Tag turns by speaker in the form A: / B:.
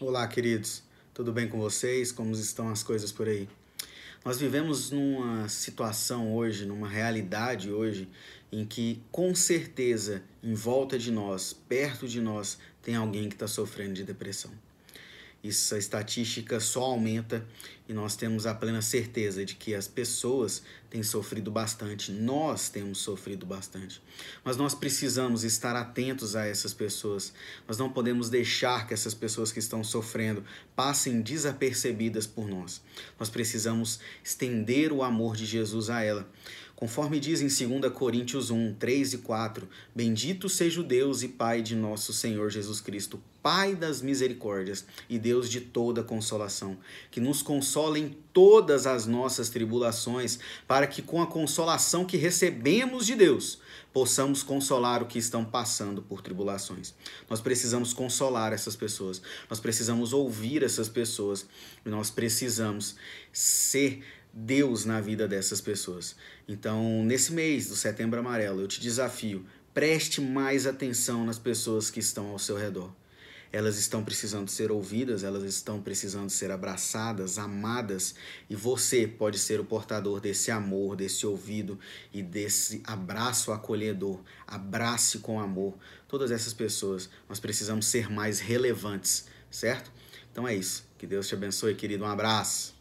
A: Olá, queridos. Tudo bem com vocês? Como estão as coisas por aí? Nós vivemos numa situação hoje, numa realidade hoje, em que com certeza em volta de nós, perto de nós, tem alguém que está sofrendo de depressão. Essa estatística só aumenta e nós temos a plena certeza de que as pessoas têm sofrido bastante, nós temos sofrido bastante. Mas nós precisamos estar atentos a essas pessoas. Nós não podemos deixar que essas pessoas que estão sofrendo passem desapercebidas por nós. Nós precisamos estender o amor de Jesus a ela. Conforme diz em 2 Coríntios 1, 3 e 4: Bendito seja o Deus e Pai de nosso Senhor Jesus Cristo, Pai das misericórdias e Deus de toda consolação, que nos consola em todas as nossas tribulações, para que com a consolação que recebemos de Deus, possamos consolar o que estão passando por tribulações. Nós precisamos consolar essas pessoas, nós precisamos ouvir essas pessoas, nós precisamos ser Deus na vida dessas pessoas. Então, nesse mês do Setembro Amarelo, eu te desafio, preste mais atenção nas pessoas que estão ao seu redor. Elas estão precisando ser ouvidas, elas estão precisando ser abraçadas, amadas, e você pode ser o portador desse amor, desse ouvido e desse abraço acolhedor. Abrace com amor todas essas pessoas. Nós precisamos ser mais relevantes, certo? Então é isso. Que Deus te abençoe, querido. Um abraço.